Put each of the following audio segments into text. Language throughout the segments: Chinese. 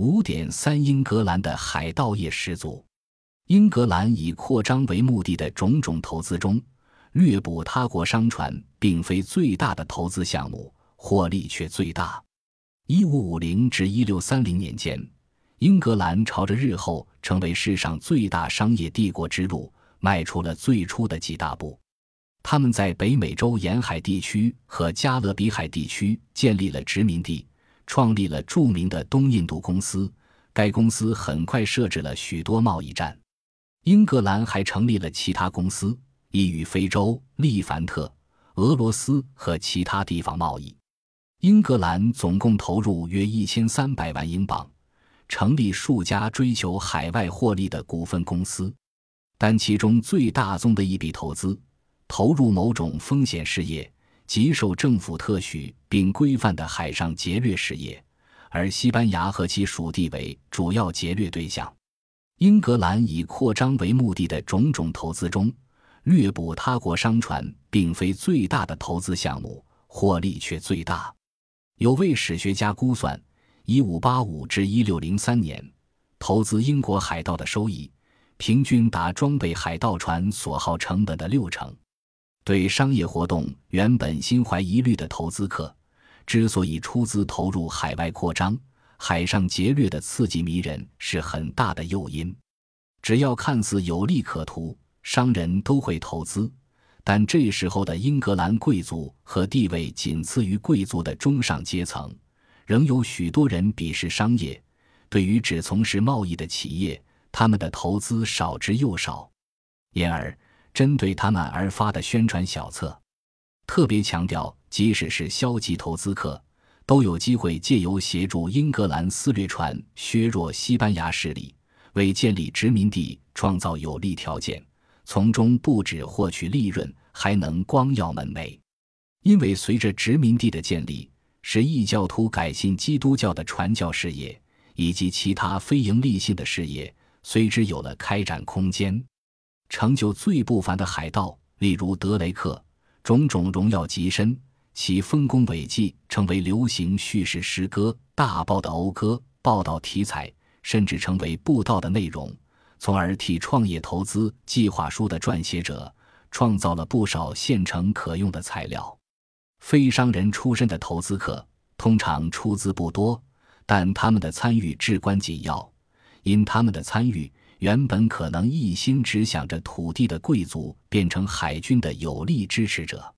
五点三，英格兰的海盗业十足。英格兰以扩张为目的的种种投资中，掠捕他国商船并非最大的投资项目，获利却最大。一五五零至一六三零年间，英格兰朝着日后成为世上最大商业帝国之路迈出了最初的几大步。他们在北美洲沿海地区和加勒比海地区建立了殖民地。创立了著名的东印度公司，该公司很快设置了许多贸易站。英格兰还成立了其他公司，以与非洲、利凡特、俄罗斯和其他地方贸易。英格兰总共投入约一千三百万英镑，成立数家追求海外获利的股份公司，但其中最大宗的一笔投资，投入某种风险事业。极受政府特许并规范的海上劫掠事业，而西班牙和其属地为主要劫掠对象。英格兰以扩张为目的的种种投资中，掠捕他国商船并非最大的投资项目，获利却最大。有位史学家估算，一五八五至一六零三年，投资英国海盗的收益，平均达装备海盗船所耗成本的六成。对商业活动原本心怀疑虑的投资客，之所以出资投入海外扩张、海上劫掠的刺激迷人，是很大的诱因。只要看似有利可图，商人都会投资。但这时候的英格兰贵族和地位仅次于贵族的中上阶层，仍有许多人鄙视商业。对于只从事贸易的企业，他们的投资少之又少，因而。针对他们而发的宣传小册，特别强调，即使是消极投资客，都有机会借由协助英格兰私掠船削弱西班牙势力，为建立殖民地创造有利条件，从中不止获取利润，还能光耀门楣。因为随着殖民地的建立，使异教徒改信基督教的传教事业以及其他非营利性的事业，随之有了开展空间。成就最不凡的海盗，例如德雷克，种种荣耀极深，其丰功伟绩成为流行叙事诗歌、大报的讴歌、报道题材，甚至成为布道的内容，从而替创业投资计划书的撰写者创造了不少现成可用的材料。非商人出身的投资客通常出资不多，但他们的参与至关紧要，因他们的参与。原本可能一心只想着土地的贵族，变成海军的有力支持者，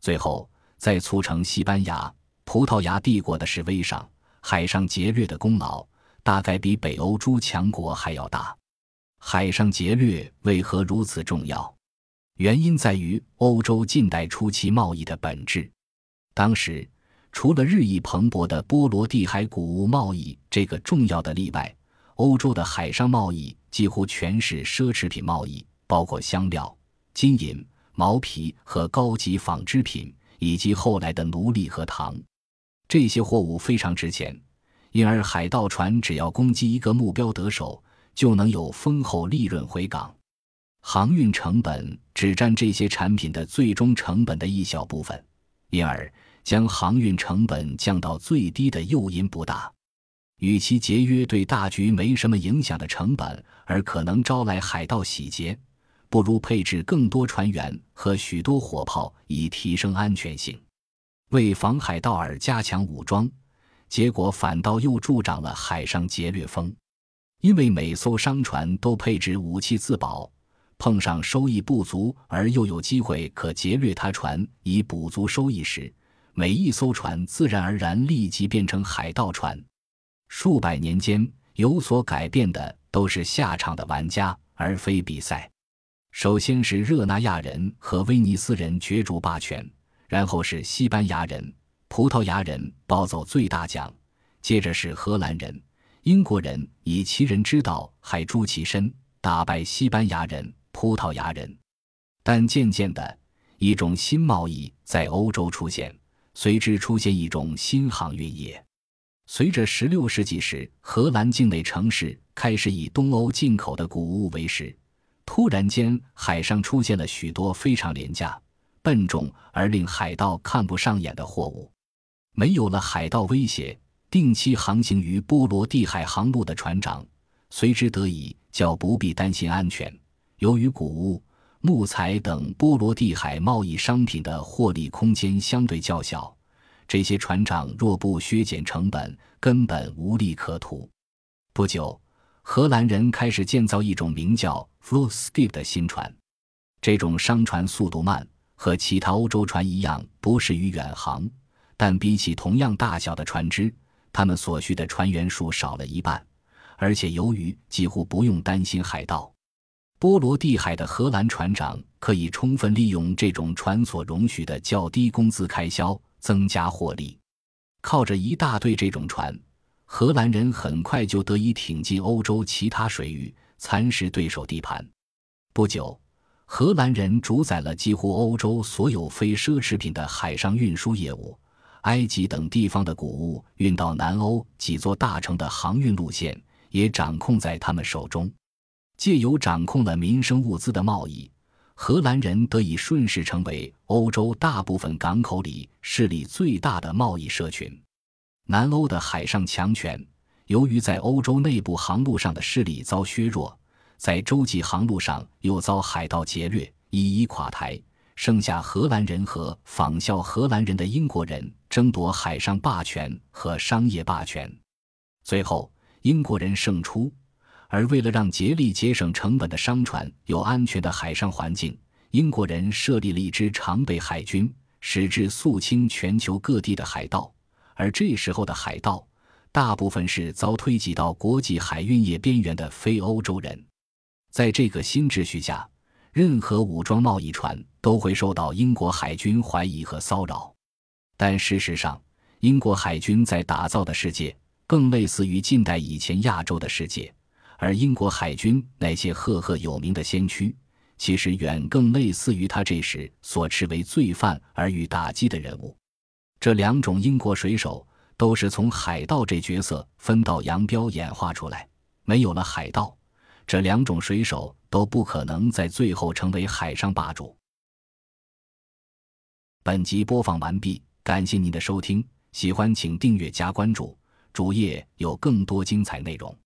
最后在促成西班牙、葡萄牙帝国的示威上，海上劫掠的功劳大概比北欧诸强国还要大。海上劫掠为何如此重要？原因在于欧洲近代初期贸易的本质。当时，除了日益蓬勃的波罗的海谷物贸易这个重要的例外。欧洲的海上贸易几乎全是奢侈品贸易，包括香料、金银、毛皮和高级纺织品，以及后来的奴隶和糖。这些货物非常值钱，因而海盗船只要攻击一个目标得手，就能有丰厚利润回港。航运成本只占这些产品的最终成本的一小部分，因而将航运成本降到最低的诱因不大。与其节约对大局没什么影响的成本，而可能招来海盗洗劫，不如配置更多船员和许多火炮以提升安全性，为防海盗而加强武装，结果反倒又助长了海上劫掠风。因为每艘商船都配置武器自保，碰上收益不足而又有机会可劫掠他船以补足收益时，每一艘船自然而然立即变成海盗船。数百年间有所改变的都是下场的玩家，而非比赛。首先是热那亚人和威尼斯人角逐霸权，然后是西班牙人、葡萄牙人抱走最大奖，接着是荷兰人、英国人以其人之道害诛其身，打败西班牙人、葡萄牙人。但渐渐的，一种新贸易在欧洲出现，随之出现一种新航运业。随着16世纪时荷兰境内城市开始以东欧进口的谷物为食，突然间海上出现了许多非常廉价、笨重而令海盗看不上眼的货物。没有了海盗威胁，定期航行于波罗的海航路的船长，随之得以较不必担心安全。由于谷物、木材等波罗的海贸易商品的获利空间相对较小，这些船长若不削减成本，根本无利可图。不久，荷兰人开始建造一种名叫 f l o s k i p 的新船。这种商船速度慢，和其他欧洲船一样，不适于远航。但比起同样大小的船只，他们所需的船员数少了一半，而且由于几乎不用担心海盗，波罗的海的荷兰船长可以充分利用这种船所容许的较低工资开销，增加获利。靠着一大队这种船，荷兰人很快就得以挺进欧洲其他水域，蚕食对手地盘。不久。荷兰人主宰了几乎欧洲所有非奢侈品的海上运输业务，埃及等地方的谷物运到南欧几座大城的航运路线也掌控在他们手中。借由掌控了民生物资的贸易，荷兰人得以顺势成为欧洲大部分港口里势力最大的贸易社群。南欧的海上强权，由于在欧洲内部航路上的势力遭削弱。在洲际航路上又遭海盗劫掠，一一垮台。剩下荷兰人和仿效荷兰人的英国人争夺海上霸权和商业霸权。最后，英国人胜出。而为了让竭力节省成本的商船有安全的海上环境，英国人设立了一支常备海军，使之肃清全球各地的海盗。而这时候的海盗，大部分是遭推挤到国际海运业边缘的非欧洲人。在这个新秩序下，任何武装贸易船都会受到英国海军怀疑和骚扰。但事实上，英国海军在打造的世界更类似于近代以前亚洲的世界，而英国海军那些赫赫有名的先驱，其实远更类似于他这时所持为罪犯而予打击的人物。这两种英国水手都是从海盗这角色分道扬镳演化出来，没有了海盗。这两种水手都不可能在最后成为海上霸主。本集播放完毕，感谢您的收听，喜欢请订阅加关注，主页有更多精彩内容。